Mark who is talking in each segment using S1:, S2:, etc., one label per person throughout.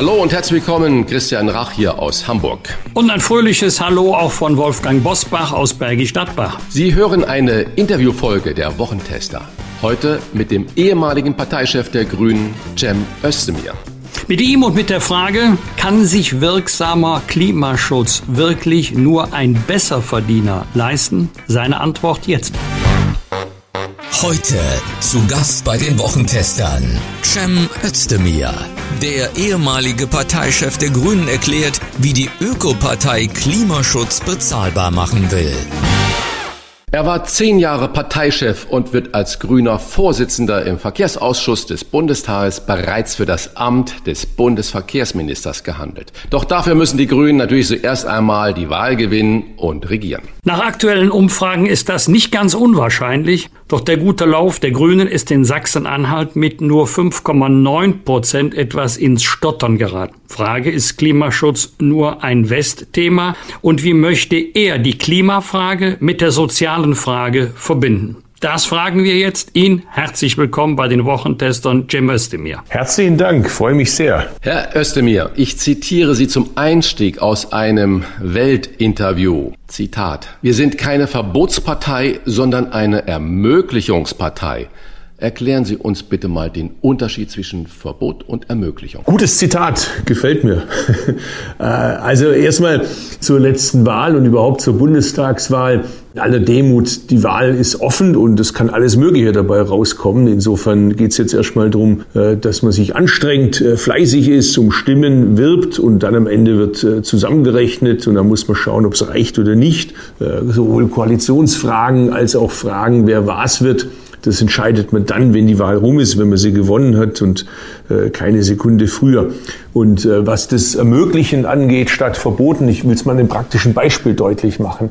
S1: Hallo und herzlich willkommen, Christian Rach hier aus Hamburg.
S2: Und ein fröhliches Hallo auch von Wolfgang Bosbach aus Bergisch Gladbach.
S1: Sie hören eine Interviewfolge der Wochentester. Heute mit dem ehemaligen Parteichef der Grünen, Cem Özdemir.
S2: Mit ihm und mit der Frage, kann sich wirksamer Klimaschutz wirklich nur ein Besserverdiener leisten? Seine Antwort jetzt.
S3: Heute zu Gast bei den Wochentestern Cem Özdemir. Der ehemalige Parteichef der Grünen erklärt, wie die Ökopartei Klimaschutz bezahlbar machen will.
S1: Er war zehn Jahre Parteichef und wird als grüner Vorsitzender im Verkehrsausschuss des Bundestages bereits für das Amt des Bundesverkehrsministers gehandelt. Doch dafür müssen die Grünen natürlich zuerst einmal die Wahl gewinnen und regieren.
S2: Nach aktuellen Umfragen ist das nicht ganz unwahrscheinlich, doch der gute Lauf der Grünen ist in Sachsen-Anhalt mit nur 5,9 Prozent etwas ins Stottern geraten. Frage, ist Klimaschutz nur ein Westthema und wie möchte er die Klimafrage mit der sozialen Frage verbinden? Das fragen wir jetzt ihn. Herzlich willkommen bei den Wochentestern Jim Özdemir.
S4: Herzlichen Dank, freue mich sehr.
S1: Herr Özdemir, ich zitiere Sie zum Einstieg aus einem Weltinterview. Zitat. Wir sind keine Verbotspartei, sondern eine Ermöglichungspartei. Erklären Sie uns bitte mal den Unterschied zwischen Verbot und Ermöglichung.
S4: Gutes Zitat, gefällt mir. Äh, also erstmal zur letzten Wahl und überhaupt zur Bundestagswahl. Alle Demut, die Wahl ist offen und es kann alles Mögliche dabei rauskommen. Insofern geht es jetzt erstmal darum, äh, dass man sich anstrengt, äh, fleißig ist, um Stimmen wirbt und dann am Ende wird zusammengerechnet und dann muss man schauen, ob es reicht oder nicht. Sowohl Koalitionsfragen als auch Fragen, wer was wird das entscheidet man dann, wenn die Wahl rum ist, wenn man sie gewonnen hat und äh, keine Sekunde früher. Und äh, was das Ermöglichen angeht, statt verboten, ich will es mal in einem praktischen Beispiel deutlich machen.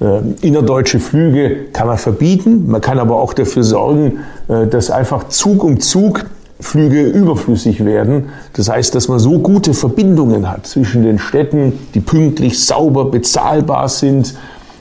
S4: Äh, innerdeutsche Flüge kann man verbieten, man kann aber auch dafür sorgen, äh, dass einfach Zug um Zug Flüge überflüssig werden. Das heißt, dass man so gute Verbindungen hat zwischen den Städten, die pünktlich, sauber, bezahlbar sind,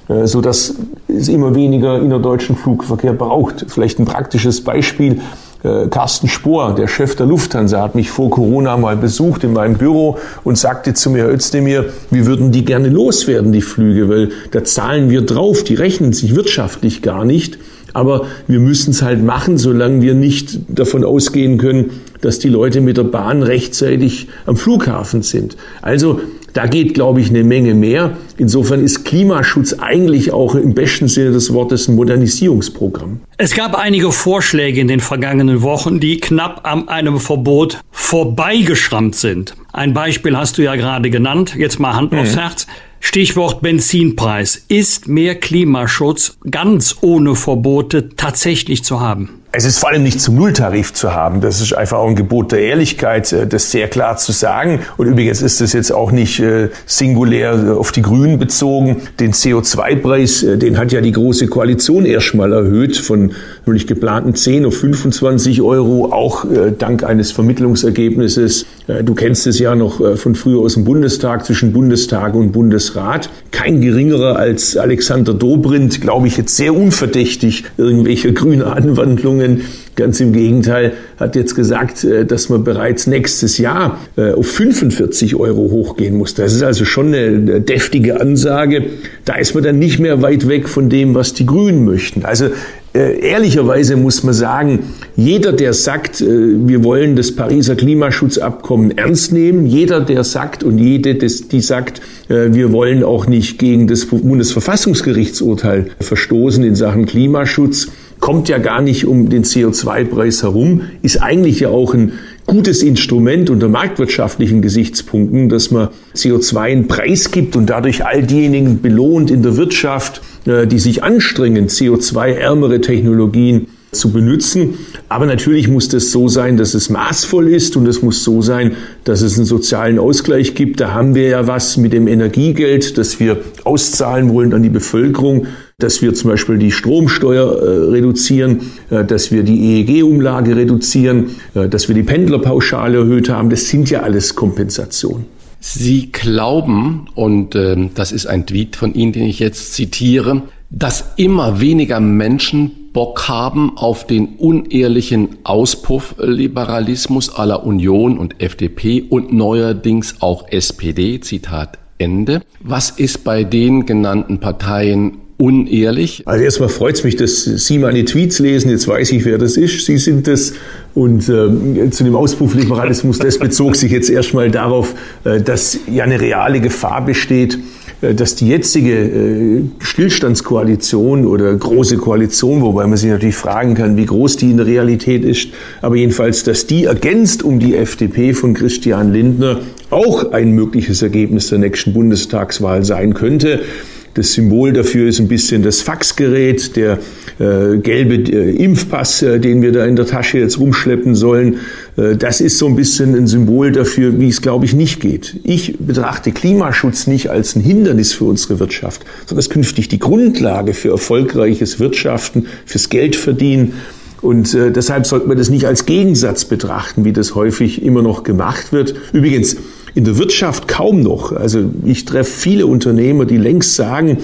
S4: so dass es immer weniger innerdeutschen Flugverkehr braucht. Vielleicht ein praktisches Beispiel. Äh, Carsten Spohr, der Chef der Lufthansa, hat mich vor Corona mal besucht in meinem Büro und sagte zu mir, Herr Özdemir, wir würden die gerne loswerden, die Flüge, weil da zahlen wir drauf, die rechnen sich wirtschaftlich gar nicht. Aber wir müssen es halt machen, solange wir nicht davon ausgehen können, dass die Leute mit der Bahn rechtzeitig am Flughafen sind. Also da geht, glaube ich, eine Menge mehr. Insofern ist Klimaschutz eigentlich auch im besten Sinne des Wortes ein Modernisierungsprogramm.
S2: Es gab einige Vorschläge in den vergangenen Wochen, die knapp an einem Verbot vorbeigeschrammt sind. Ein Beispiel hast du ja gerade genannt. Jetzt mal Hand aufs mhm. Herz. Stichwort Benzinpreis. Ist mehr Klimaschutz ganz ohne Verbote tatsächlich zu haben?
S4: Es ist vor allem nicht zum Nulltarif zu haben. Das ist einfach auch ein Gebot der Ehrlichkeit, äh, das sehr klar zu sagen. Und übrigens ist das jetzt auch nicht äh, singulär äh, auf die Grünen bezogen. Den CO2-Preis, den hat ja die Große Koalition erstmal erhöht von nämlich geplanten 10 auf 25 Euro, auch dank eines Vermittlungsergebnisses. Du kennst es ja noch von früher aus dem Bundestag zwischen Bundestag und Bundesrat. Kein geringerer als Alexander Dobrindt, glaube ich, jetzt sehr unverdächtig irgendwelche grüne Anwandlungen. Ganz im Gegenteil, hat jetzt gesagt, äh, dass man bereits nächstes Jahr äh, auf 45 Euro hochgehen muss. Das ist also schon eine deftige Ansage. Da ist man dann nicht mehr weit weg von dem, was die Grünen möchten. Also äh, ehrlicherweise muss man sagen, jeder, der sagt, wir wollen das Pariser Klimaschutzabkommen ernst nehmen, jeder, der sagt und jede, die sagt, wir wollen auch nicht gegen das Bundesverfassungsgerichtsurteil verstoßen in Sachen Klimaschutz, kommt ja gar nicht um den CO2-Preis herum, ist eigentlich ja auch ein gutes Instrument unter marktwirtschaftlichen Gesichtspunkten, dass man CO2 einen Preis gibt und dadurch all diejenigen belohnt in der Wirtschaft, äh, die sich anstrengen, CO2-ärmere Technologien zu benutzen. Aber natürlich muss das so sein, dass es maßvoll ist und es muss so sein, dass es einen sozialen Ausgleich gibt. Da haben wir ja was mit dem Energiegeld, das wir auszahlen wollen an die Bevölkerung dass wir zum Beispiel die Stromsteuer äh, reduzieren, äh, dass wir die EEG-Umlage reduzieren, äh, dass wir die Pendlerpauschale erhöht haben. Das sind ja alles Kompensationen.
S1: Sie glauben, und äh, das ist ein Tweet von Ihnen, den ich jetzt zitiere, dass immer weniger Menschen Bock haben auf den unehrlichen Auspuffliberalismus aller Union und FDP und neuerdings auch SPD, Zitat Ende. Was ist bei den genannten Parteien unehrlich?
S4: Also erstmal freut es mich, dass Sie meine Tweets lesen. Jetzt weiß ich, wer das ist. Sie sind das. Und äh, zu dem Auspuffliberalismus, das bezog sich jetzt erstmal darauf, äh, dass ja eine reale Gefahr besteht, äh, dass die jetzige äh, Stillstandskoalition oder große Koalition, wobei man sich natürlich fragen kann, wie groß die in der Realität ist, aber jedenfalls, dass die ergänzt um die FDP von Christian Lindner auch ein mögliches Ergebnis der nächsten Bundestagswahl sein könnte. Das Symbol dafür ist ein bisschen das Faxgerät, der äh, gelbe äh, Impfpass, äh, den wir da in der Tasche jetzt rumschleppen sollen. Äh, das ist so ein bisschen ein Symbol dafür, wie es, glaube ich, nicht geht. Ich betrachte Klimaschutz nicht als ein Hindernis für unsere Wirtschaft, sondern es künftig die Grundlage für erfolgreiches Wirtschaften, fürs Geldverdienen. Und äh, deshalb sollte man das nicht als Gegensatz betrachten, wie das häufig immer noch gemacht wird. Übrigens, in der Wirtschaft kaum noch. Also ich treffe viele Unternehmer, die längst sagen,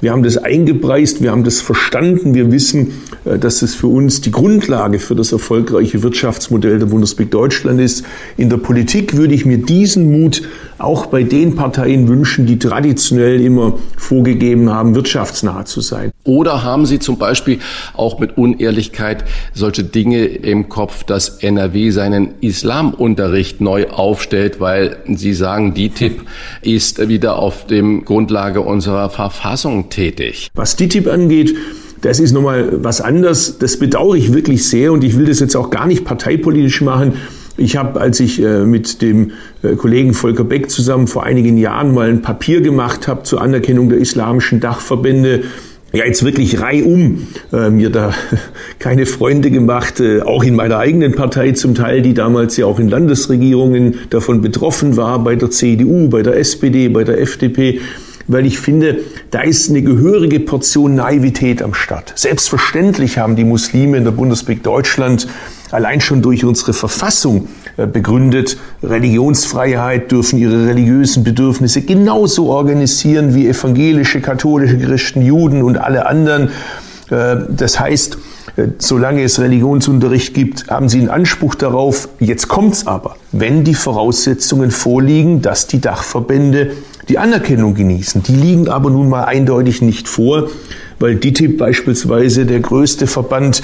S4: wir haben das eingepreist, wir haben das verstanden, wir wissen, äh, dass es für uns die Grundlage für das erfolgreiche Wirtschaftsmodell der Bundesrepublik Deutschland ist. In der Politik würde ich mir diesen Mut auch bei den Parteien wünschen, die traditionell immer vorgegeben haben, wirtschaftsnah zu sein.
S1: Oder haben Sie zum Beispiel auch mit Unehrlichkeit solche Dinge im Kopf, dass NRW seinen Islamunterricht neu aufstellt, weil Sie sagen, die DITIB ist wieder auf dem Grundlage unserer Verfassung tätig.
S4: Was DITIB angeht, das ist nochmal was anderes. Das bedauere ich wirklich sehr und ich will das jetzt auch gar nicht parteipolitisch machen. Ich habe, als ich äh, mit dem äh, Kollegen Volker Beck zusammen vor einigen Jahren mal ein Papier gemacht habe zur Anerkennung der islamischen Dachverbände, ja jetzt wirklich reihum äh, mir da keine Freunde gemacht, äh, auch in meiner eigenen Partei zum Teil, die damals ja auch in Landesregierungen davon betroffen war, bei der CDU, bei der SPD, bei der FDP weil ich finde, da ist eine gehörige Portion Naivität am Start. Selbstverständlich haben die Muslime in der Bundesrepublik Deutschland allein schon durch unsere Verfassung äh, begründet, Religionsfreiheit dürfen ihre religiösen Bedürfnisse genauso organisieren wie evangelische, katholische Christen, Juden und alle anderen. Äh, das heißt, äh, solange es Religionsunterricht gibt, haben sie einen Anspruch darauf. Jetzt kommt's aber, wenn die Voraussetzungen vorliegen, dass die Dachverbände die Anerkennung genießen. Die liegen aber nun mal eindeutig nicht vor, weil DITIB beispielsweise der größte Verband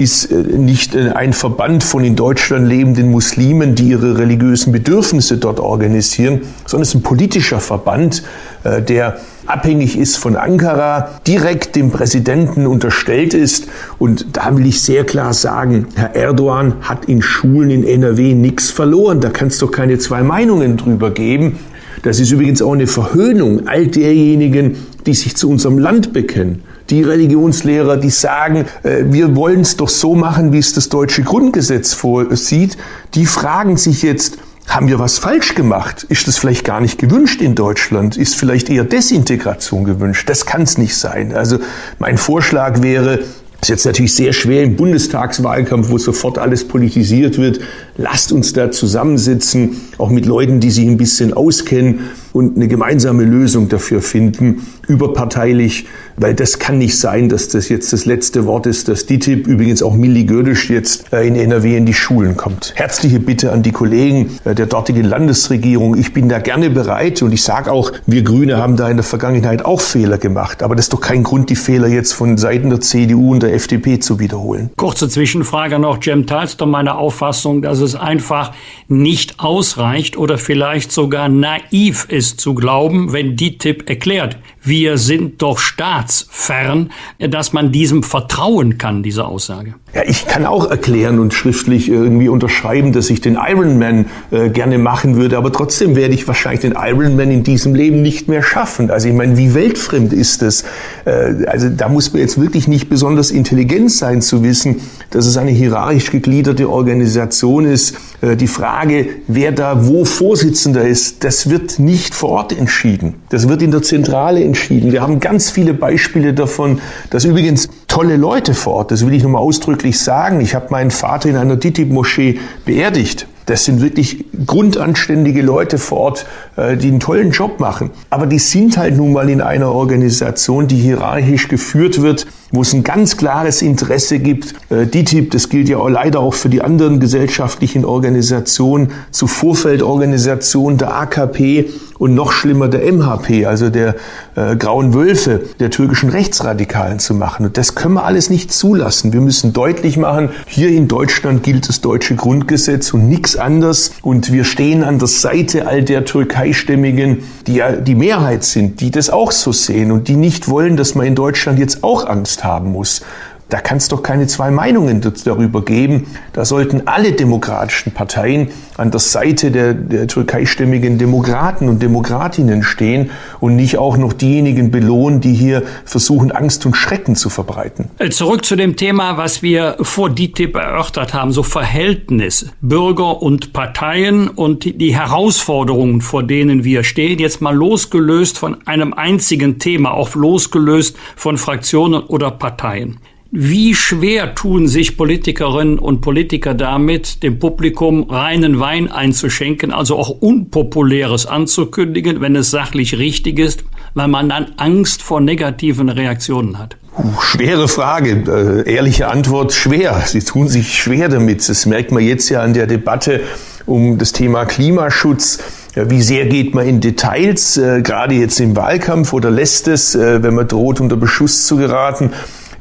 S4: ist äh, nicht äh, ein Verband von in Deutschland lebenden Muslimen, die ihre religiösen Bedürfnisse dort organisieren, sondern es ist ein politischer Verband, äh, der abhängig ist von Ankara, direkt dem Präsidenten unterstellt ist. Und da will ich sehr klar sagen, Herr Erdogan hat in Schulen in NRW nichts verloren. Da kann es doch keine zwei Meinungen drüber geben. Das ist übrigens auch eine Verhöhnung all derjenigen, die sich zu unserem Land bekennen. Die Religionslehrer, die sagen, äh, wir wollen es doch so machen, wie es das deutsche Grundgesetz vorsieht, die fragen sich jetzt, haben wir was falsch gemacht? Ist das vielleicht gar nicht gewünscht in Deutschland? Ist vielleicht eher Desintegration gewünscht? Das kann es nicht sein. Also mein Vorschlag wäre, ist jetzt natürlich sehr schwer im Bundestagswahlkampf, wo sofort alles politisiert wird. Lasst uns da zusammensitzen, auch mit Leuten, die sich ein bisschen auskennen und eine gemeinsame Lösung dafür finden, überparteilich, weil das kann nicht sein, dass das jetzt das letzte Wort ist, dass DITIB, übrigens auch Milli Gödisch jetzt äh, in NRW in die Schulen kommt. Herzliche Bitte an die Kollegen äh, der dortigen Landesregierung. Ich bin da gerne bereit und ich sage auch, wir Grüne haben da in der Vergangenheit auch Fehler gemacht. Aber das ist doch kein Grund, die Fehler jetzt von Seiten der CDU und der FDP zu wiederholen.
S2: Kurze Zwischenfrage noch. Jem, teilst du meine Auffassung, dass es einfach nicht ausreicht oder vielleicht sogar naiv ist zu glauben, wenn DITIB erklärt, wir sind doch staatsfern, dass man diesem vertrauen kann, diese Aussage.
S4: Ja, ich kann auch erklären und schriftlich irgendwie unterschreiben, dass ich den Ironman äh, gerne machen würde, aber trotzdem werde ich wahrscheinlich den Ironman in diesem Leben nicht mehr schaffen. Also ich meine, wie weltfremd ist das? Äh, also da muss man jetzt wirklich nicht besonders intelligent sein zu wissen, dass es eine hierarchisch gegliederte Organisation ist. Äh, die Frage, wer da wo Vorsitzender ist, das wird nicht vor Ort entschieden. Das wird in der Zentrale entschieden. Wir haben ganz viele Beispiele davon, dass übrigens tolle Leute vor Ort, das will ich nochmal ausdrücklich sagen. Ich habe meinen Vater in einer DITIB-Moschee beerdigt. Das sind wirklich grundanständige Leute vor Ort, äh, die einen tollen Job machen. Aber die sind halt nun mal in einer Organisation, die hierarchisch geführt wird, wo es ein ganz klares Interesse gibt. Äh, DITIB, das gilt ja auch leider auch für die anderen gesellschaftlichen Organisationen, zu Vorfeldorganisationen der AKP und noch schlimmer der MHP, also der äh, Grauen Wölfe, der türkischen Rechtsradikalen zu machen. Und das können wir alles nicht zulassen. Wir müssen deutlich machen, hier in Deutschland gilt das deutsche Grundgesetz und nichts anders. Und wir stehen an der Seite all der Türkeistämmigen, die ja die Mehrheit sind, die das auch so sehen und die nicht wollen, dass man in Deutschland jetzt auch Angst haben muss. Da kann es doch keine zwei Meinungen darüber geben. Da sollten alle demokratischen Parteien an der Seite der, der türkeistämmigen Demokraten und Demokratinnen stehen und nicht auch noch diejenigen belohnen, die hier versuchen, Angst und Schrecken zu verbreiten.
S2: Äh, zurück zu dem Thema, was wir vor DITIB erörtert haben, so Verhältnis Bürger und Parteien und die Herausforderungen, vor denen wir stehen, jetzt mal losgelöst von einem einzigen Thema, auch losgelöst von Fraktionen oder Parteien. Wie schwer tun sich Politikerinnen und Politiker damit, dem Publikum reinen Wein einzuschenken, also auch Unpopuläres anzukündigen, wenn es sachlich richtig ist, weil man dann Angst vor negativen Reaktionen hat?
S4: schwere Frage, äh, ehrliche Antwort schwer. Sie tun sich schwer damit. Das merkt man jetzt ja an der Debatte um das Thema Klimaschutz. Wie sehr geht man in Details, äh, gerade jetzt im Wahlkampf oder lässt es, äh, wenn man droht, unter Beschuss zu geraten?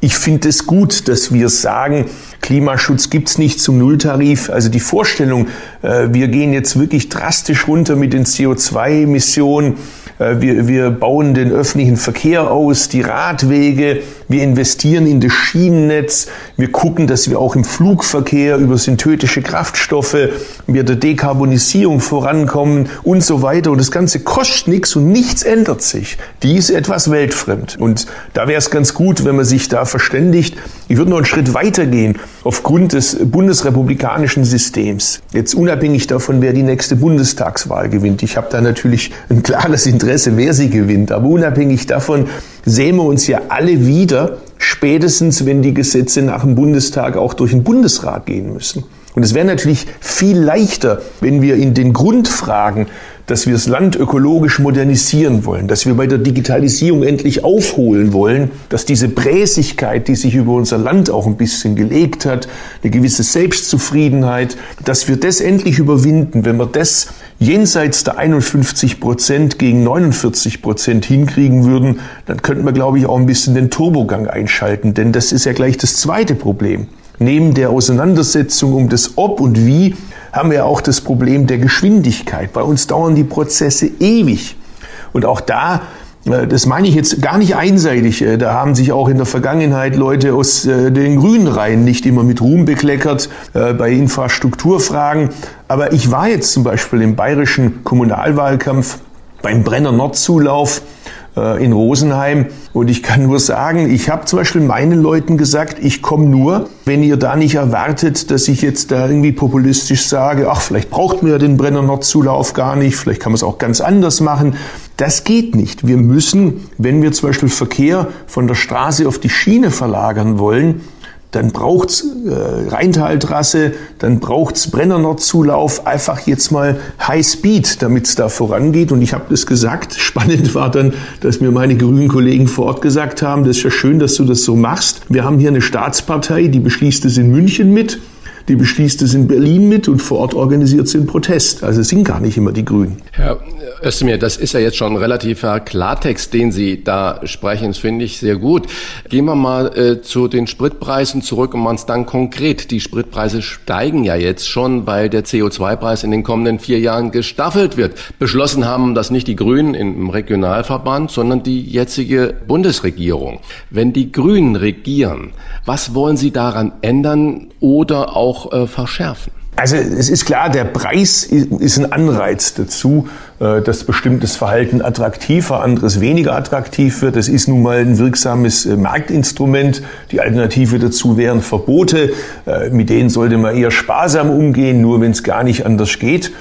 S4: Ich finde es gut, dass wir sagen, Klimaschutz gibt's nicht zum Nulltarif. Also die Vorstellung, äh, wir gehen jetzt wirklich drastisch runter mit den CO2-Emissionen, äh, wir, wir bauen den öffentlichen Verkehr aus, die Radwege, wir investieren in das Schienennetz, wir gucken, dass wir auch im Flugverkehr über synthetische Kraftstoffe, wir der Dekarbonisierung vorankommen und so weiter. Und das Ganze kostet nichts und nichts ändert sich. Die ist etwas weltfremd. Und da wäre es ganz gut, wenn man sich da verständigt. Ich würde noch einen Schritt weiter gehen aufgrund des bundesrepublikanischen Systems. Jetzt unabhängig davon, wer die nächste Bundestagswahl gewinnt. Ich habe da natürlich ein klares Interesse, wer sie gewinnt. Aber unabhängig davon sehen wir uns ja alle wieder, spätestens wenn die Gesetze nach dem Bundestag auch durch den Bundesrat gehen müssen. Und es wäre natürlich viel leichter, wenn wir in den Grundfragen dass wir das Land ökologisch modernisieren wollen, dass wir bei der Digitalisierung endlich aufholen wollen, dass diese Bräsigkeit, die sich über unser Land auch ein bisschen gelegt hat, eine gewisse Selbstzufriedenheit, dass wir das endlich überwinden. Wenn wir das jenseits der 51 Prozent gegen 49 Prozent hinkriegen würden, dann könnten wir, glaube ich, auch ein bisschen den Turbogang einschalten, denn das ist ja gleich das zweite Problem. Neben der Auseinandersetzung um das Ob und Wie haben wir auch das Problem der Geschwindigkeit. Bei uns dauern die Prozesse ewig. Und auch da, das meine ich jetzt gar nicht einseitig, äh, da haben sich auch in der Vergangenheit Leute aus äh, den grünen Reihen nicht immer mit Ruhm bekleckert bei Infrastrukturfragen. Aber ich war jetzt zum Beispiel im bayerischen Kommunalwahlkampf beim Brenner Nordzulauf äh, in Rosenheim. Und ich kann nur sagen, ich habe zum Beispiel meinen Leuten gesagt, ich komme nur, wenn ihr da nicht erwartet, dass ich jetzt da irgendwie populistisch sage, ach, vielleicht braucht man ja den Brenner Nordzulauf gar nicht, vielleicht kann man es auch ganz anders machen. Das geht nicht. Wir müssen, wenn wir zum Beispiel Verkehr von der Straße auf die Schiene verlagern wollen, dann braucht's äh, Rheintaltrasse, dann braucht's Brennernordzulauf, einfach jetzt mal High Speed, damit's da vorangeht. Und ich habe das gesagt. Spannend war dann, dass mir meine grünen Kollegen vor Ort gesagt haben, das ist ja schön, dass du das so machst. Wir haben hier eine Staatspartei, die beschließt es in München mit. Die beschließt es in Berlin mit und vor Ort organisiert sie einen Protest. Also es sind gar nicht immer die Grünen.
S1: Herr Özdemir, das ist ja jetzt schon ein relativer Klartext, den Sie da sprechen. Das finde ich sehr gut. Gehen wir mal äh, zu den Spritpreisen zurück und machen es dann konkret. Die Spritpreise steigen ja jetzt schon, weil der CO2-Preis in den kommenden vier Jahren gestaffelt wird. Beschlossen haben das nicht die Grünen im Regionalverband, sondern die jetzige Bundesregierung. Wenn die Grünen regieren, was wollen Sie daran ändern oder auch äh, verschärfen?
S4: Also es ist klar, der Preis ist ein Anreiz dazu, äh, dass bestimmtes Verhalten attraktiver, anderes weniger attraktiv wird. Das ist nun mal ein wirksames äh, Marktinstrument. Die Alternative dazu wären Verbote. Äh, mit denen sollte man eher sparsam umgehen, nur wenn es gar nicht anders geht.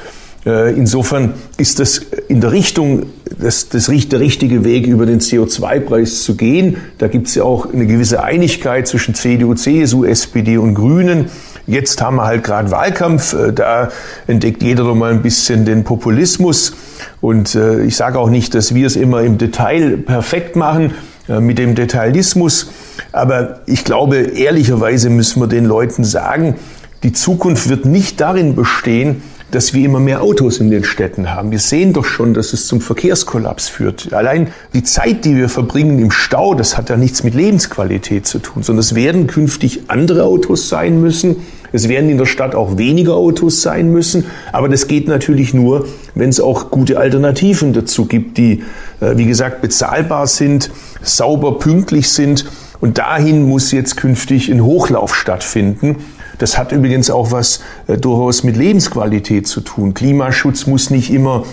S4: Insofern ist das in der Richtung, das, das der richtige Weg, über den CO2-Preis zu gehen. Da gibt es ja auch eine gewisse Einigkeit zwischen CDU, CSU, SPD und Grünen. Jetzt haben wir halt gerade Wahlkampf, äh, da entdeckt jeder noch mal ein bisschen den Populismus. Und äh, ich sage auch nicht, dass wir es immer im Detail perfekt machen äh, mit dem Detailismus. Aber ich glaube, ehrlicherweise müssen wir den Leuten sagen, die Zukunft wird nicht darin bestehen, dass wir immer mehr Autos in den Städten haben. Wir sehen doch schon, dass es zum Verkehrskollaps führt. Allein die Zeit, die wir verbringen im Stau, das hat ja nichts mit Lebensqualität zu tun, sondern es werden künftig andere Autos sein müssen. Es werden in der Stadt auch weniger Autos sein müssen. Aber das geht natürlich nur, wenn es auch gute Alternativen dazu gibt, die, äh, wie gesagt, bezahlbar sind, sauber, pünktlich sind. Und dahin muss jetzt künftig ein Hochlauf stattfinden. Das hat übrigens auch was äh, durchaus mit Lebensqualität zu tun. Klimaschutz muss nicht immer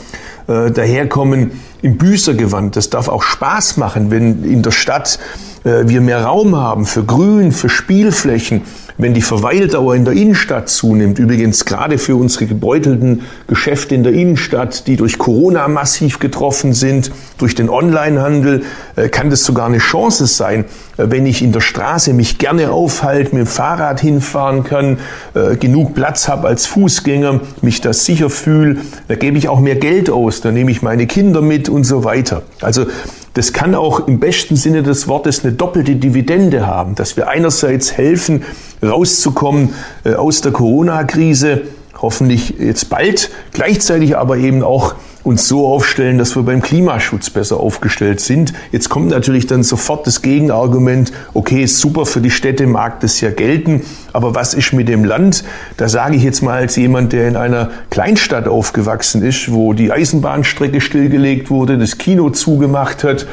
S4: äh, daherkommen im Büßergewand. Das darf auch Spaß machen, wenn in der Stadt äh, wir mehr Raum haben für Grün, für Spielflächen, wenn die Verweildauer in der Innenstadt zunimmt, übrigens gerade für unsere gebeutelten Geschäfte in der Innenstadt, die durch Corona massiv getroffen sind, durch den Onlinehandel, äh, kann das sogar eine Chance sein, äh, wenn ich in der Straße mich gerne aufhalte, mit dem Fahrrad hinfahren kann, genug Platz habe als Fußgänger, mich da sicher fühle, da gebe ich auch mehr Geld aus, da nehme ich meine Kinder mit und so weiter. Also das kann auch im besten Sinne des Wortes eine doppelte Dividende haben, dass wir einerseits helfen, rauszukommen äh, aus der Corona-Krise, hoffentlich jetzt bald, gleichzeitig aber eben auch uns so aufstellen, dass wir beim Klimaschutz besser aufgestellt sind. Jetzt kommt natürlich dann sofort das Gegenargument, okay, ist super für die Städte, mag das ja gelten, aber was ist mit dem Land? Da sage ich jetzt mal als jemand, der in einer Kleinstadt aufgewachsen ist, wo die Eisenbahnstrecke stillgelegt wurde, das Kino zugemacht hat,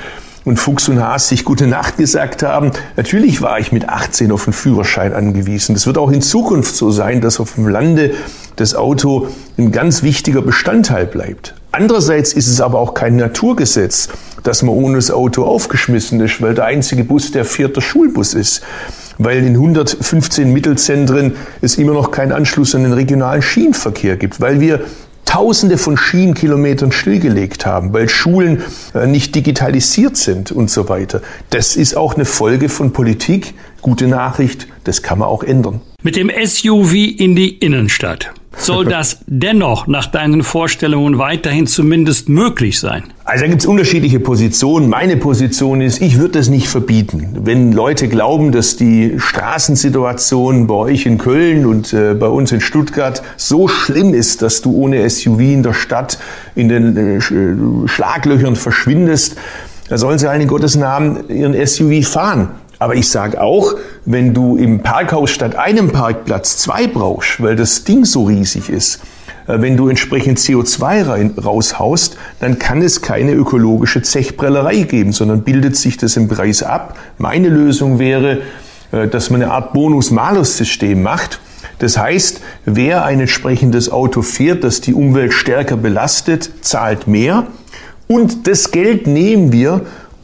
S4: und Fuchs und Haas sich gute Nacht gesagt haben. Natürlich war ich mit 18 auf einen Führerschein angewiesen. Das wird auch in Zukunft so sein, dass auf dem Lande das Auto ein ganz wichtiger Bestandteil bleibt. Andererseits ist es aber auch kein Naturgesetz, dass man ohne das Auto aufgeschmissen ist, weil der einzige Bus der vierte Schulbus ist. Weil in 115 Mittelzentren es immer noch keinen Anschluss an den regionalen Schienenverkehr gibt, weil wir Tausende von Schienenkilometern stillgelegt haben, weil Schulen äh, nicht digitalisiert sind und so weiter. Das ist auch eine Folge von Politik. Gute Nachricht, das kann man auch ändern.
S2: Mit dem SUV in die Innenstadt. Soll das dennoch nach deinen Vorstellungen weiterhin zumindest möglich sein?
S4: Also da gibt es unterschiedliche Positionen. Meine Position ist, ich würde das nicht verbieten. Wenn Leute glauben, dass die Straßensituation bei euch in Köln und äh, bei uns in Stuttgart so schlimm ist, dass du ohne SUV in der Stadt in den äh, Schlaglöchern verschwindest, da sollen sie allen in Gottes Namen ihren SUV fahren. Aber ich sage auch, wenn du im Parkhaus statt einem Parkplatz zwei brauchst, weil das Ding so riesig ist, äh, wenn du entsprechend CO2 rein, raushaust, dann kann es keine ökologische Zechprellerei geben, sondern bildet sich das im Preis ab. Meine Lösung wäre, äh, dass man eine Art Bonus-Malus-System macht. Das heißt, wer ein entsprechendes Auto fährt, das die Umwelt stärker belastet, zahlt mehr. Und das Geld nehmen wir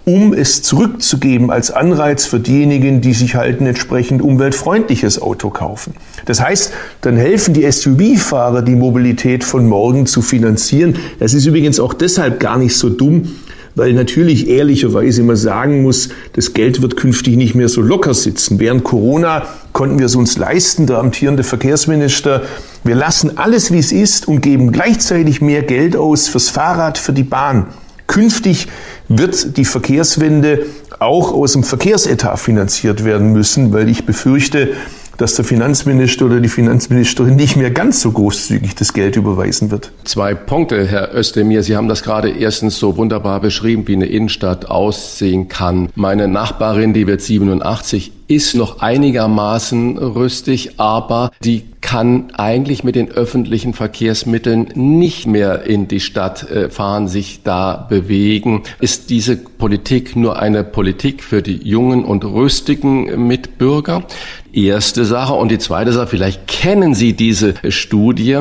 S4: um es zurückzugeben als Anreiz für diejenigen, die sich halt ein entsprechend umweltfreundliches Auto kaufen. Das heißt, dann helfen die SUV-Fahrer, die Mobilität von morgen zu finanzieren. Das ist übrigens auch deshalb gar nicht so dumm, weil natürlich ehrlicherweise immer sagen muss, das Geld wird künftig nicht mehr so locker sitzen. Während Corona konnten wir es uns leisten, der amtierende Verkehrsminister. Wir lassen alles, wie es ist und geben gleichzeitig mehr Geld aus fürs Fahrrad, für die Bahn. Künftig wird die Verkehrswende auch aus dem Verkehrsetat finanziert werden müssen, weil ich befürchte, dass der Finanzminister oder die Finanzministerin nicht mehr ganz so großzügig das Geld überweisen wird.
S1: Zwei Punkte, Herr Özdemir. Sie haben das gerade erstens so wunderbar beschrieben, wie eine Innenstadt aussehen kann. Meine Nachbarin, die wird 87, ist noch einigermaßen rüstig, aber die kann eigentlich mit den öffentlichen Verkehrsmitteln nicht mehr in die Stadt äh, fahren, sich da bewegen. Ist diese Politik nur eine Politik für die jungen und rüstigen Mitbürger? erste Sache. Und die zweite Sache, vielleicht kennen Sie diese Studie,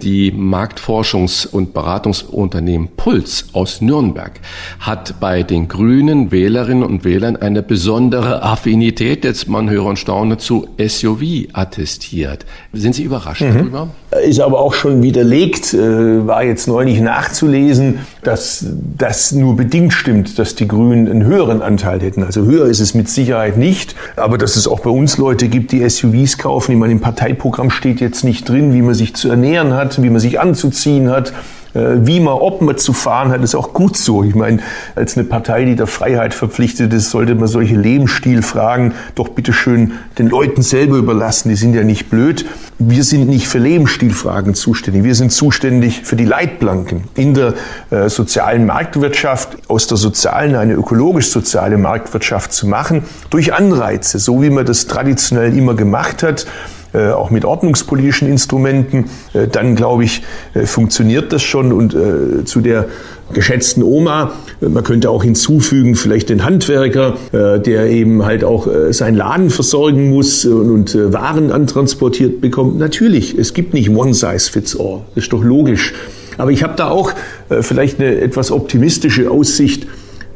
S1: die Marktforschungs- und Beratungsunternehmen Puls aus Nürnberg hat bei den grünen Wählerinnen und Wählern eine besondere Affinität, jetzt man höre und staune, zu SUV attestiert. Sind Sie überrascht mhm. darüber?
S4: Ist aber auch schon widerlegt, äh, war jetzt neulich nachzulesen, dass das nur bedingt stimmt, dass die Grünen einen höheren Anteil hätten. Also höher ist es mit Sicherheit nicht, aber dass es auch bei uns Leute gibt, die SUVs kaufen. Ich meine, im Parteiprogramm steht jetzt nicht drin, wie man sich zu ernähren hat, wie man sich anzuziehen hat. Äh, wie man, ob man zu fahren hat, ist auch gut so. Ich meine, als eine Partei, die der Freiheit verpflichtet ist, sollte man solche Lebensstilfragen doch bitte schön den Leuten selber überlassen. Die sind ja nicht blöd. Wir sind nicht für Lebensstilfragen zuständig. Wir sind zuständig für die Leitplanken in der äh, sozialen Marktwirtschaft, aus der sozialen eine ökologisch-soziale Marktwirtschaft zu machen, durch Anreize, so wie man das traditionell immer gemacht hat. Äh, auch mit ordnungspolitischen Instrumenten, äh, dann glaube ich, äh, funktioniert das schon. Und zu der geschätzten Oma. Man könnte auch hinzufügen, vielleicht den Handwerker, der eben halt auch seinen Laden versorgen muss und Waren antransportiert bekommt. Natürlich, es gibt nicht one size fits all. Das ist doch logisch. Aber ich habe da auch vielleicht eine etwas optimistische Aussicht.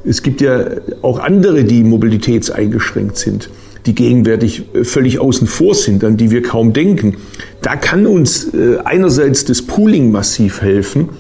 S4: Es gibt ja auch andere, die mobilitätseingeschränkt sind die gegenwärtig äh, völlig außen vor sind, an die wir kaum denken. Da kann uns äh, einerseits das Pooling massiv helfen,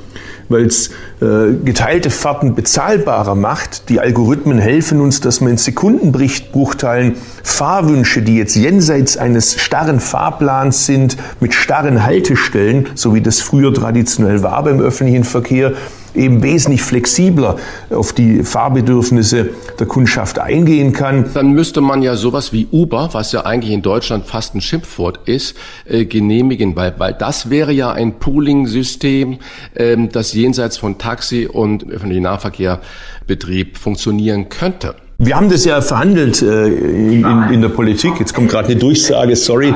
S4: weil es äh, geteilte Fahrten bezahlbarer macht. Die Algorithmen helfen uns, dass man in Sekundenbruchteilen Fahrwünsche, die jetzt jenseits eines starren Fahrplans sind, mit starren Haltestellen, so wie das früher traditionell war beim öffentlichen Verkehr, eben wesentlich flexibler auf die Fahrbedürfnisse der Kundschaft eingehen kann.
S1: Dann müsste man ja sowas wie Uber, was ja eigentlich in Deutschland fast ein Schimpfwort ist, äh, genehmigen, weil, weil das wäre ja ein Pooling-System, ähm, das jenseits von Taxi und öffentlichen Nahverkehrbetrieb funktionieren könnte.
S4: Wir haben das ja verhandelt äh, in, in, in, der Politik. Jetzt kommt gerade eine Durchsage, sorry,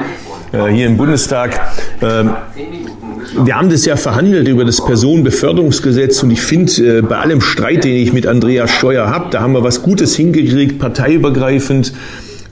S4: äh, hier im Bundestag. Ähm, wir haben das ja verhandelt über das Personenbeförderungsgesetz und ich finde, äh, bei allem Streit, den ich mit Andreas Scheuer habe, da haben wir was Gutes hingekriegt, parteiübergreifend,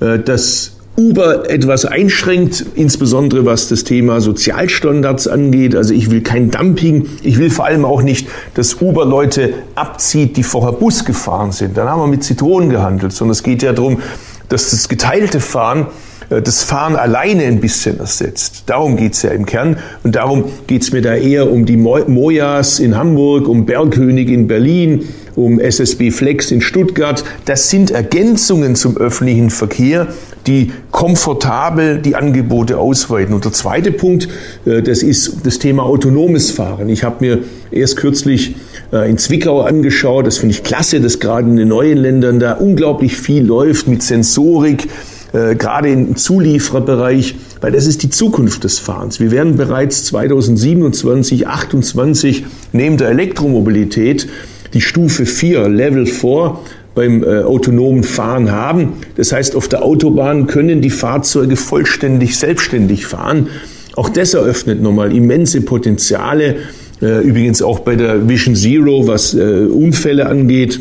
S4: äh, dass Uber etwas einschränkt, insbesondere was das Thema Sozialstandards angeht. Also ich will kein Dumping. Ich will vor allem auch nicht, dass Uber Leute abzieht, die vorher Bus gefahren sind. Dann haben wir mit Zitronen gehandelt, sondern es geht ja darum, dass das geteilte Fahren das Fahren alleine ein bisschen ersetzt. Darum geht's ja im Kern. Und darum geht's mir da eher um die Mojas in Hamburg, um Bergkönig in Berlin, um SSB Flex in Stuttgart. Das sind Ergänzungen zum öffentlichen Verkehr, die komfortabel die Angebote ausweiten. Und der zweite Punkt, äh, das ist das Thema autonomes Fahren. Ich habe mir erst kürzlich äh, in Zwickau angeschaut. Das finde ich klasse, dass gerade in den neuen Ländern da unglaublich viel läuft mit Sensorik äh, gerade im Zuliefererbereich, weil das ist die Zukunft des Fahrens. Wir werden bereits 2027, 2028 neben der Elektromobilität die Stufe 4, Level 4, beim äh, autonomen Fahren haben. Das heißt, auf der Autobahn können die Fahrzeuge vollständig selbstständig fahren. Auch das eröffnet nochmal immense Potenziale. Äh, übrigens auch bei der Vision Zero, was äh, Unfälle angeht.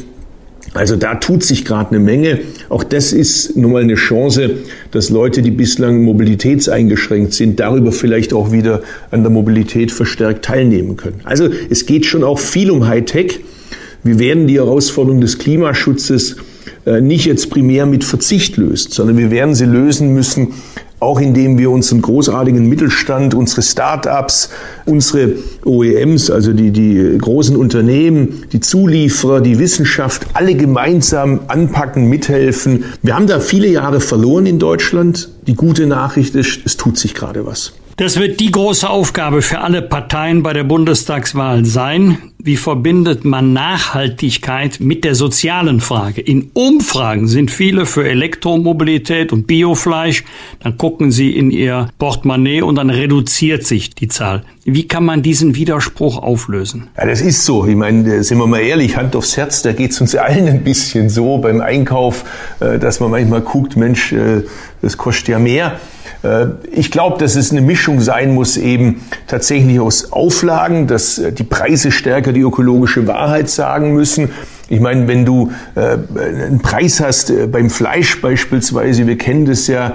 S4: Also da tut sich gerade eine Menge. Auch das ist nun mal eine Chance, dass Leute, die bislang mobilitätseingeschränkt sind, darüber vielleicht auch wieder an der Mobilität verstärkt teilnehmen können. Also es geht schon auch viel um Hightech. Wir werden die Herausforderung des Klimaschutzes äh, nicht jetzt primär mit Verzicht lösen, sondern wir werden sie lösen müssen auch indem wir unseren großartigen Mittelstand, unsere Start-ups, unsere OEMs, also die, die großen Unternehmen, die Zulieferer, die Wissenschaft, alle gemeinsam anpacken, mithelfen. Wir haben da viele Jahre verloren in Deutschland. Die gute Nachricht ist, es tut sich gerade was.
S2: Das wird die große Aufgabe für alle Parteien bei der Bundestagswahl sein, Wie verbindet man Nachhaltigkeit mit der sozialen Frage? In Umfragen sind viele für Elektromobilität und Biofleisch. Dann gucken sie in ihr Portemonnaie und dann reduziert sich die Zahl. Wie kann man diesen Widerspruch auflösen?
S4: Ja, das ist so. Ich meine, sind wir mal ehrlich, Hand aufs Herz, da geht es uns allen ein bisschen so beim Einkauf, äh, dass man manchmal guckt, Mensch, äh, das kostet ja mehr. Äh, ich glaube, dass es eine Mischung sein muss, eben tatsächlich aus Auflagen, dass äh, die Preise stärker die ökologische Wahrheit sagen müssen. Ich meine, wenn du äh, einen Preis hast beim Fleisch beispielsweise, wir kennen das ja,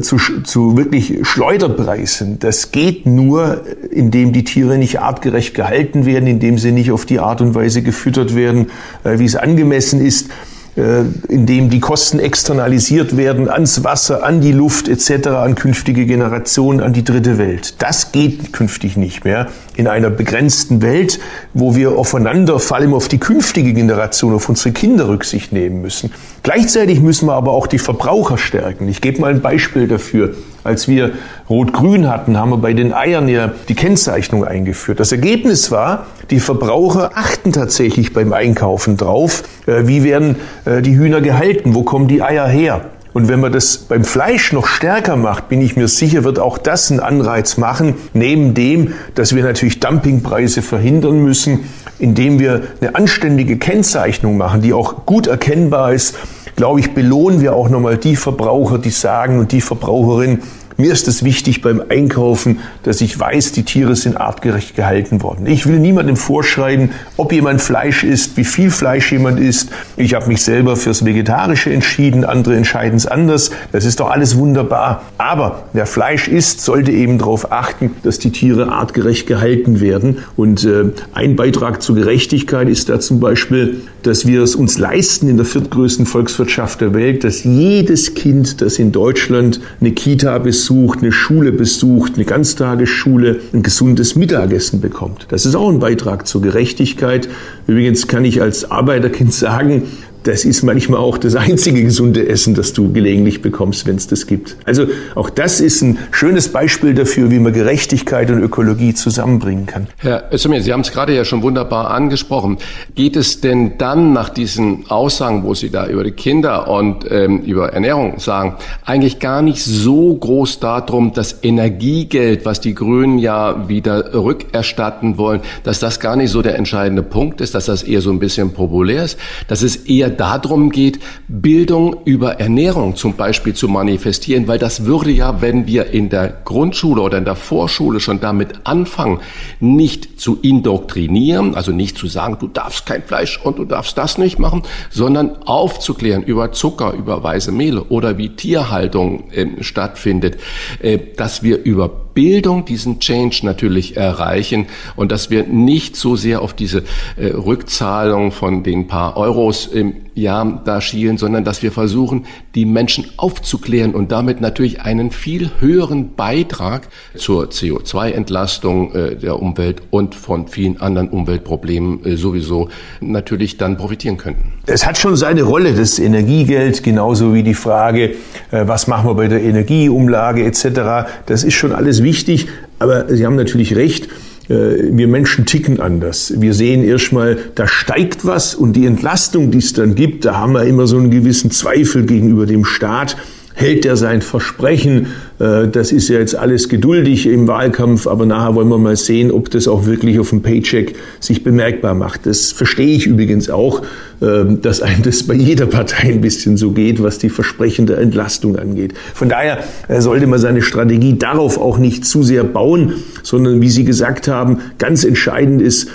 S4: zu, zu wirklich Schleuderpreisen. Das geht nur, indem die Tiere nicht artgerecht gehalten werden, indem sie nicht auf die Art und Weise gefüttert werden, wie es angemessen ist. Äh, in dem die Kosten externalisiert werden ans Wasser, an die Luft etc., an künftige Generationen, an die dritte Welt. Das geht künftig nicht mehr in einer begrenzten Welt, wo wir aufeinander, vor allem auf die künftige Generation, auf unsere Kinder Rücksicht nehmen müssen. Gleichzeitig müssen wir aber auch die Verbraucher stärken. Ich gebe mal ein Beispiel dafür. Als wir Rot-Grün hatten, haben wir bei den Eiern ja die Kennzeichnung eingeführt. Das Ergebnis war, die Verbraucher achten tatsächlich beim Einkaufen drauf, äh, wie werden äh, die Hühner gehalten, wo kommen die Eier her. Und wenn man das beim Fleisch noch stärker macht, bin ich mir sicher, wird auch das einen Anreiz machen, neben dem, dass wir natürlich Dumpingpreise verhindern müssen, indem wir eine anständige Kennzeichnung machen, die auch gut erkennbar ist, glaube ich, belohnen wir auch nochmal die Verbraucher, die sagen und die Verbraucherinnen, mir ist es wichtig beim Einkaufen, dass ich weiß, die Tiere sind artgerecht gehalten worden. Ich will niemandem vorschreiben, ob jemand Fleisch isst, wie viel Fleisch jemand isst. Ich habe mich selber fürs Vegetarische entschieden, andere entscheiden es anders. Das ist doch alles wunderbar. Aber wer Fleisch isst, sollte eben darauf achten, dass die Tiere artgerecht gehalten werden. Und äh, ein Beitrag zur Gerechtigkeit ist da zum Beispiel, dass wir es uns leisten in der viertgrößten Volkswirtschaft der Welt, dass jedes Kind, das in Deutschland eine Kita bis besucht, eine Schule besucht, eine Ganztagesschule, ein gesundes Mittagessen bekommt. Das ist auch ein Beitrag zur Gerechtigkeit. Übrigens kann ich als Arbeiterkind sagen, das ist manchmal auch das einzige gesunde Essen, das du gelegentlich bekommst, wenn es das gibt. Also auch das ist ein schönes Beispiel dafür, wie man Gerechtigkeit und Ökologie zusammenbringen kann.
S1: Herr Özdemir, Sie haben es gerade ja schon wunderbar angesprochen. Geht es denn dann nach diesen Aussagen, wo Sie da über die Kinder und ähm, über Ernährung sagen, eigentlich gar nicht so groß darum, das Energiegeld, was die Grünen ja wieder rückerstatten wollen, dass das gar nicht so der entscheidende Punkt ist, dass das eher so ein bisschen populär ist, dass es eher darum geht, Bildung über Ernährung zum Beispiel zu manifestieren, weil das würde ja, wenn wir in der Grundschule oder in der Vorschule schon damit anfangen, nicht zu indoktrinieren, also nicht zu sagen, du darfst kein Fleisch und du darfst das nicht machen, sondern aufzuklären über Zucker, über weiße Mehle oder wie Tierhaltung äh, stattfindet, äh, dass wir über Bildung diesen Change natürlich erreichen und dass wir nicht so sehr auf diese äh, Rückzahlung von den paar Euros im Jahr da schielen, sondern dass wir versuchen, die Menschen aufzuklären und damit natürlich einen viel höheren Beitrag zur CO2-Entlastung äh, der Umwelt und von vielen anderen Umweltproblemen äh, sowieso natürlich dann profitieren könnten.
S4: Es hat schon seine Rolle, das Energiegeld, genauso wie die Frage, äh, was machen wir bei der Energieumlage etc. Das ist schon alles wichtig, aber Sie haben natürlich recht. Äh, wir Menschen ticken anders. Wir sehen erstmal, da steigt was und die Entlastung, die es dann gibt, da haben wir immer so einen gewissen Zweifel gegenüber dem Staat hält er sein Versprechen. Äh, das ist ja jetzt alles geduldig im Wahlkampf, aber nachher wollen wir mal sehen, ob das auch wirklich auf dem Paycheck sich bemerkbar macht. Das verstehe ich übrigens auch, ähm, dass einem das bei jeder Partei ein bisschen so geht, was die Versprechen der Entlastung angeht. Von daher äh, sollte man seine Strategie darauf auch nicht zu sehr bauen, sondern wie Sie gesagt haben, ganz entscheidend ist,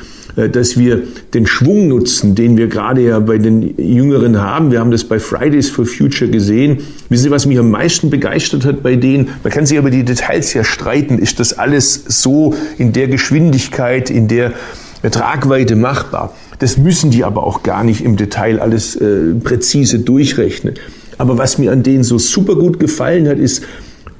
S4: dass wir den Schwung nutzen, den wir gerade ja bei den Jüngeren haben. Wir haben das bei Fridays for Future gesehen. Wissen Sie, was mich am meisten begeistert hat bei denen? Man kann sich über die Details ja streiten. Ist das alles so in der Geschwindigkeit, in der Tragweite machbar? Das müssen die aber auch gar nicht im Detail alles äh, präzise durchrechnen. Aber was mir an denen so super gut gefallen hat, ist,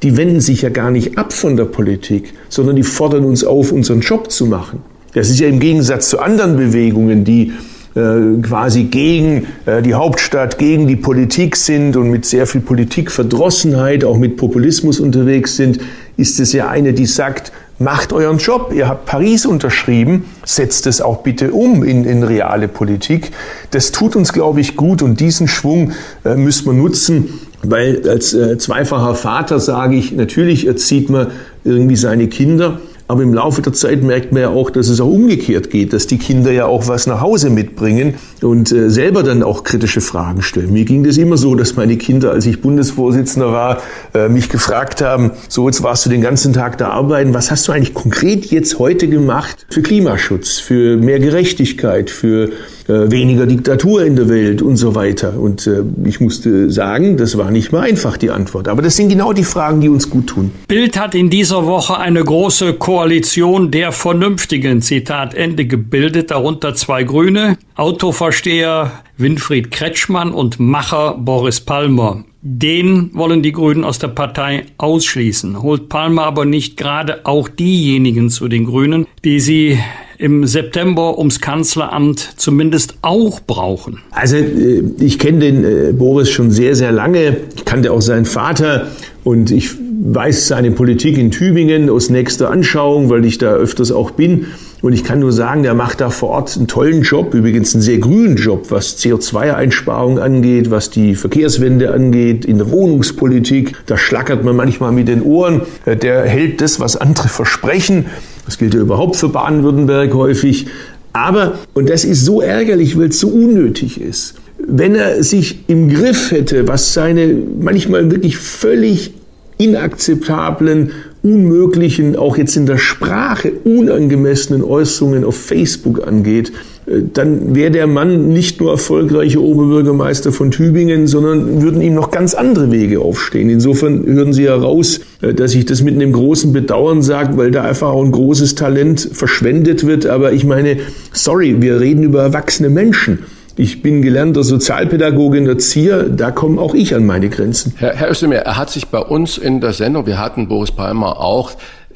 S4: die wenden sich ja gar nicht ab von der Politik, sondern die fordern uns auf, unseren Job zu machen. Das ist ja im Gegensatz zu anderen Bewegungen, die äh, quasi gegen äh, die Hauptstadt, gegen die Politik sind und mit sehr viel Politikverdrossenheit, auch mit Populismus unterwegs sind, ist es ja eine, die sagt, macht euren Job. Ihr habt Paris unterschrieben, setzt es auch bitte um in, in reale Politik. Das tut uns, glaube ich, gut und diesen Schwung äh, müssen wir nutzen, weil als äh, zweifacher Vater sage ich, natürlich erzieht man irgendwie seine Kinder, aber im Laufe der Zeit merkt man ja auch, dass es auch umgekehrt geht, dass die Kinder ja auch was nach Hause mitbringen und äh, selber dann auch kritische Fragen stellen. Mir ging das immer so, dass meine Kinder, als ich Bundesvorsitzender war, äh, mich gefragt haben, so jetzt warst du den ganzen Tag da arbeiten, was hast du eigentlich konkret jetzt heute gemacht für Klimaschutz, für mehr Gerechtigkeit, für äh, weniger Diktatur in der Welt und so weiter. Und äh, ich musste sagen, das war nicht mal einfach die Antwort. Aber das sind genau die Fragen, die uns gut tun.
S2: Bild hat in dieser Woche eine große Koalition der Vernünftigen, Zitat Ende, gebildet, darunter zwei Grüne, Autoversteher Winfried Kretschmann und Macher Boris Palmer. Den wollen die Grünen aus der Partei ausschließen. Holt Palmer aber nicht gerade auch diejenigen zu den Grünen, die sie im September ums Kanzleramt zumindest auch brauchen?
S4: Also äh, ich kenne den äh, Boris schon sehr, sehr lange. Ich kannte auch seinen Vater und ich weiß seine Politik in Tübingen aus nächster Anschauung, weil ich da öfters auch bin. Und ich kann nur sagen, der macht da vor Ort einen tollen Job, übrigens einen sehr grünen Job, was CO2-Einsparung angeht, was die Verkehrswende angeht, in der Wohnungspolitik. Da schlackert man manchmal mit den Ohren. Äh, der hält das, was andere versprechen. Das gilt ja überhaupt für Baden-Württemberg häufig. Aber, und das ist so ärgerlich, weil es so unnötig ist, wenn er sich im Griff hätte, was seine manchmal wirklich völlig inakzeptablen unmöglichen, auch jetzt in der Sprache unangemessenen Äußerungen auf Facebook angeht, äh, dann wäre der Mann nicht nur erfolgreicher Oberbürgermeister von Tübingen, sondern würden ihm noch ganz andere Wege aufstehen. Insofern hören Sie heraus, äh, dass ich das mit einem großen Bedauern sage, weil da einfach auch ein großes Talent verschwendet wird. Aber ich meine, sorry, wir reden über erwachsene Menschen. Ich bin gelernter Sozialpädagoge und Erzieher, da komme auch ich an meine Grenzen.
S1: Herr, Herr Özdemir, er hat sich bei uns in der Sendung, wir hatten Boris Palmer auch,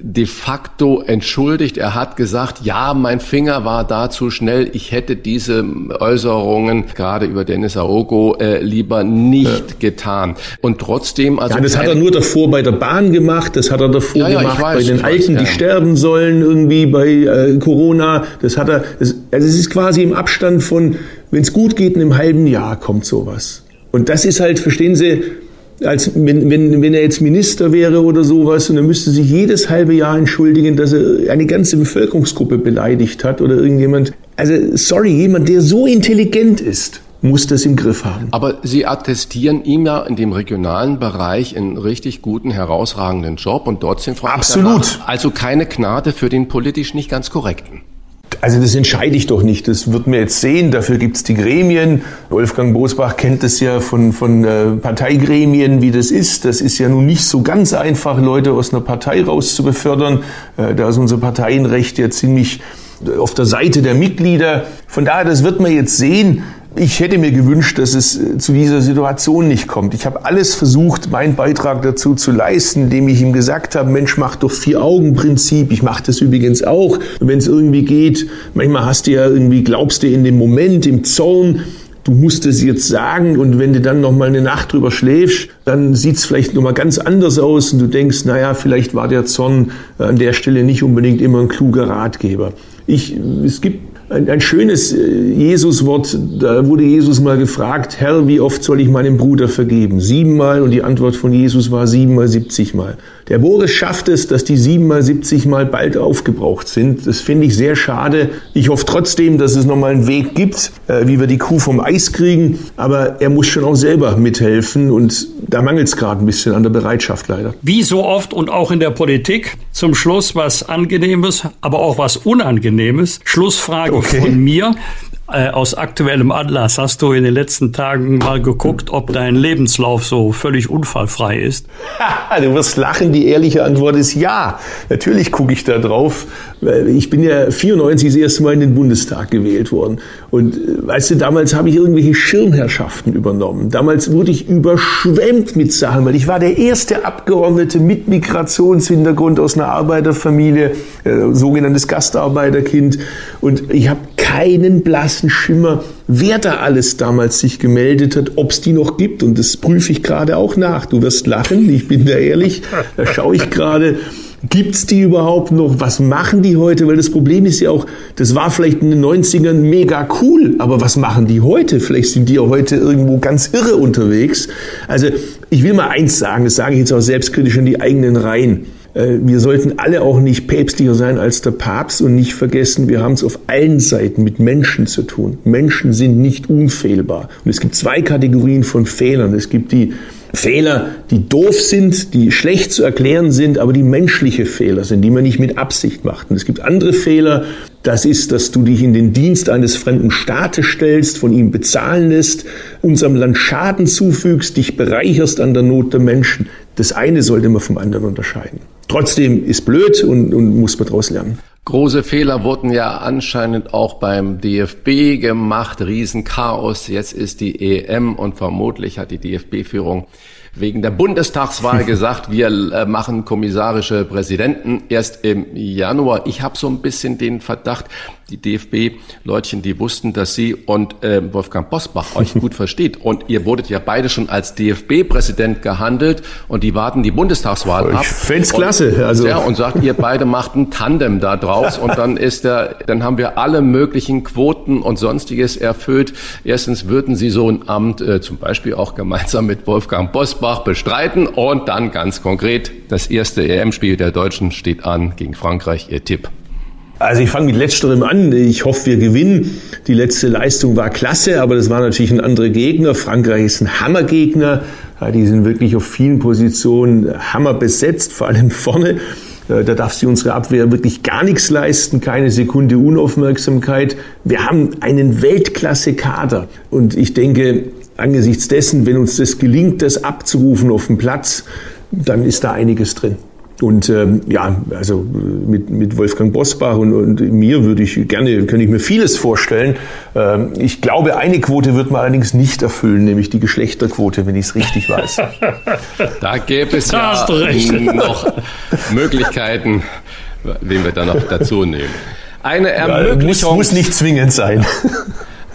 S1: de facto entschuldigt. Er hat gesagt, ja, mein Finger war da zu schnell. Ich hätte diese Äußerungen gerade über Dennis Aogo äh, lieber nicht ja. getan. Und trotzdem,
S4: also ja, das hat er nur davor bei der Bahn gemacht. Das hat er davor ja, gemacht weiß, bei den Alten, weiß, die sterben sollen irgendwie bei äh, Corona. Das hat er. Das, also es ist quasi im Abstand von wenn es gut geht, in einem halben Jahr kommt sowas. Und das ist halt, verstehen Sie, als wenn, wenn, wenn er jetzt Minister wäre oder sowas und er müsste sich jedes halbe Jahr entschuldigen, dass er eine ganze Bevölkerungsgruppe beleidigt hat oder irgendjemand. Also sorry, jemand, der so intelligent ist, muss das im Griff haben.
S1: Aber Sie attestieren ihm ja in dem regionalen Bereich einen richtig guten, herausragenden Job und dort sind
S4: Frau Absolut.
S1: Also keine Gnade für den politisch nicht ganz korrekten.
S4: Also das entscheide ich doch nicht. Das wird mir jetzt sehen. Dafür gibt es die Gremien. Wolfgang Bosbach kennt das ja von, von äh, Parteigremien, wie das ist. Das ist ja nun nicht so ganz einfach, Leute aus einer Partei rauszubefördern. Äh, da ist unser Parteienrecht ja ziemlich äh, auf der Seite der Mitglieder. Von daher, das wird man jetzt sehen. Ich hätte mir gewünscht, dass es äh, zu dieser Situation nicht kommt. Ich habe alles versucht, meinen Beitrag dazu zu leisten, indem ich ihm gesagt habe, Mensch, mach doch Vier-Augen-Prinzip. Ich mache das übrigens auch, wenn es irgendwie geht. Manchmal hast du ja irgendwie, glaubst du in dem Moment, im Zorn, du musst es jetzt sagen und wenn du dann noch mal eine Nacht drüber schläfst, dann sieht es vielleicht noch mal ganz anders aus und du denkst, naja, vielleicht war der Zorn an der Stelle nicht unbedingt immer ein kluger Ratgeber. Ich, es gibt ein, ein schönes äh, Jesuswort, da wurde Jesus mal gefragt, Herr, wie oft soll ich meinem Bruder vergeben? Siebenmal und die Antwort von Jesus war siebenmal, siebzigmal. Der Boris schafft es, dass die siebenmal, siebzigmal bald aufgebraucht sind. Das finde ich sehr schade. Ich hoffe trotzdem, dass es nochmal einen Weg gibt, äh, wie wir die Kuh vom Eis kriegen. Aber er muss schon auch selber mithelfen und da mangelt es gerade ein bisschen an der Bereitschaft leider.
S2: Wie so oft und auch in der Politik, zum Schluss was Angenehmes, aber auch was Unangenehmes. Schlussfrage okay. von mir äh, aus aktuellem Anlass. Hast du in den letzten Tagen mal geguckt, ob dein Lebenslauf so völlig unfallfrei ist?
S4: du wirst lachen, die ehrliche Antwort ist ja. Natürlich gucke ich da drauf. Ich bin ja 94 das erste Mal in den Bundestag gewählt worden. Und äh, weißt du, damals habe ich irgendwelche Schirmherrschaften übernommen. Damals wurde ich überschwemmt mit Sachen, weil ich war der erste Abgeordnete mit Migrationshintergrund aus einer Arbeiterfamilie, äh, sogenanntes Gastarbeiterkind. Und ich habe keinen blassen Schimmer, wer da alles damals sich gemeldet hat, ob es die noch gibt. Und das prüfe ich gerade auch nach. Du wirst lachen, ich bin da ehrlich. Da schaue ich gerade Gibt's die überhaupt noch? Was machen die heute? Weil das Problem ist ja auch, das war vielleicht in den 90ern mega cool, aber was machen die heute? Vielleicht sind die ja heute irgendwo ganz irre unterwegs. Also ich will mal eins sagen, das sage ich jetzt auch selbstkritisch in die eigenen Reihen. Äh, wir sollten alle auch nicht päpstlicher sein als der Papst und nicht vergessen, wir haben es auf allen Seiten mit Menschen zu tun. Menschen sind nicht unfehlbar. Und es gibt zwei Kategorien von Fehlern. Es gibt die Fehler, die doof sind, die schlecht zu erklären sind, aber die menschliche Fehler sind, die man nicht mit Absicht macht. Und es gibt andere Fehler, das ist, dass du dich in den Dienst eines fremden Staates stellst, von ihm bezahlen lässt, unserem Land Schaden zufügst, dich bereicherst an der Not der Menschen. Das eine sollte man vom anderen unterscheiden. Trotzdem ist blöd und, und muss man daraus lernen.
S1: Große Fehler wurden ja anscheinend auch beim DFB gemacht. Riesenchaos. Jetzt ist die EM und vermutlich hat die DFB-Führung wegen der Bundestagswahl gesagt, wir äh, machen kommissarische Präsidenten erst im Januar. Ich habe so ein bisschen den Verdacht, die DFB-Leutchen, die wussten, dass Sie und äh, Wolfgang Bosbach euch gut versteht. Und ihr wurdet ja beide schon als DFB-Präsident gehandelt und die warten die Bundestagswahl
S4: ich
S1: ab.
S4: Ich fände klasse.
S1: Also. Ja, und sagt, ihr beide macht ein Tandem da draus und dann ist der, dann haben wir alle möglichen Quoten und sonstiges erfüllt. Erstens würden Sie so ein Amt äh, zum Beispiel auch gemeinsam mit Wolfgang Bosbach bestreiten und dann ganz konkret, das erste EM-Spiel der Deutschen steht an gegen Frankreich. Ihr Tipp.
S4: Also ich fange mit letzterem an. Ich hoffe, wir gewinnen. Die letzte Leistung war klasse, aber das war natürlich ein anderer Gegner. Frankreich ist ein Hammergegner. Die sind wirklich auf vielen Positionen Hammer besetzt, vor allem vorne. Äh, da darf sie unsere Abwehr wirklich gar nichts leisten, keine Sekunde Unaufmerksamkeit. Wir haben einen Weltklasse-Kader. Und ich denke, angesichts dessen, wenn uns das gelingt, das abzurufen auf dem Platz, dann ist da einiges drin. Und ähm, ja, also mit, mit Wolfgang Bosbach und, und mir würde ich gerne, könnte ich mir vieles vorstellen. Ähm, ich glaube, eine Quote wird man allerdings nicht erfüllen, nämlich die Geschlechterquote, wenn ich es richtig weiß.
S1: da gäbe es ja noch Möglichkeiten, wen wir da noch dazu nehmen.
S4: Eine Ermöglichung. Ja, muss, muss nicht zwingend sein.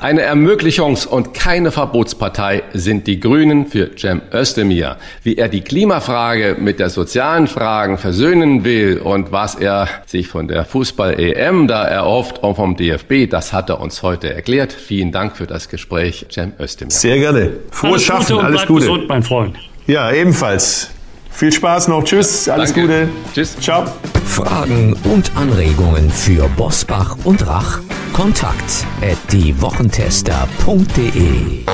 S1: Eine Ermöglichungs- und keine Verbotspartei sind die Grünen für Cem Özdemir. Wie er die Klimafrage mit der sozialen Fragen versöhnen will und was er sich von der Fußball-EM da erhofft und vom DFB, das hat er uns heute erklärt. Vielen Dank für das Gespräch, Cem Özdemir.
S4: Sehr gerne.
S2: Frohes alles Schaffen, Gute alles Gute. Gesund, mein Freund.
S4: Ja, ebenfalls. Viel Spaß noch. Tschüss, alles Danke. Gute.
S3: Tschüss. Ciao. Fragen und Anregungen für Bosbach und Rach? Kontakt at diewochentester.de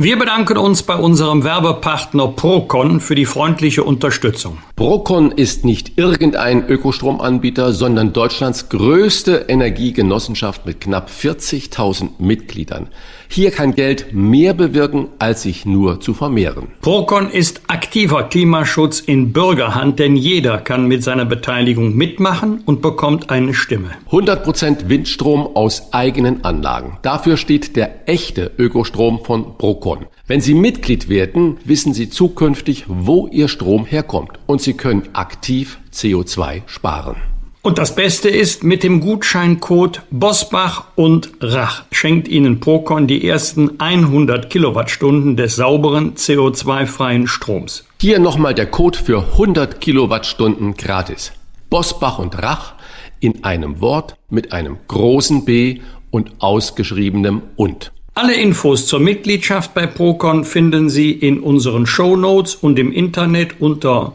S2: wir bedanken uns bei unserem Werbepartner Procon für die freundliche Unterstützung.
S1: Procon ist nicht irgendein Ökostromanbieter, sondern Deutschlands größte Energiegenossenschaft mit knapp 40.000 Mitgliedern. Hier kann Geld mehr bewirken, als sich nur zu vermehren.
S2: Procon ist aktiver Klimaschutz in Bürgerhand, denn jeder kann mit seiner Beteiligung mitmachen und bekommt eine Stimme.
S1: 100% Windstrom aus eigenen Anlagen. Dafür steht der echte Ökostrom von Procon. Wenn Sie Mitglied werden, wissen Sie zukünftig, wo Ihr Strom herkommt und Sie können aktiv CO2 sparen.
S2: Und das Beste ist, mit dem Gutscheincode Bosbach und Rach schenkt Ihnen Procon die ersten 100 Kilowattstunden des sauberen CO2-freien Stroms.
S1: Hier nochmal der Code für 100 Kilowattstunden gratis. Bosbach und Rach in einem Wort mit einem großen B und ausgeschriebenem und.
S2: Alle Infos zur Mitgliedschaft bei Procon finden Sie in unseren Show Notes und im Internet unter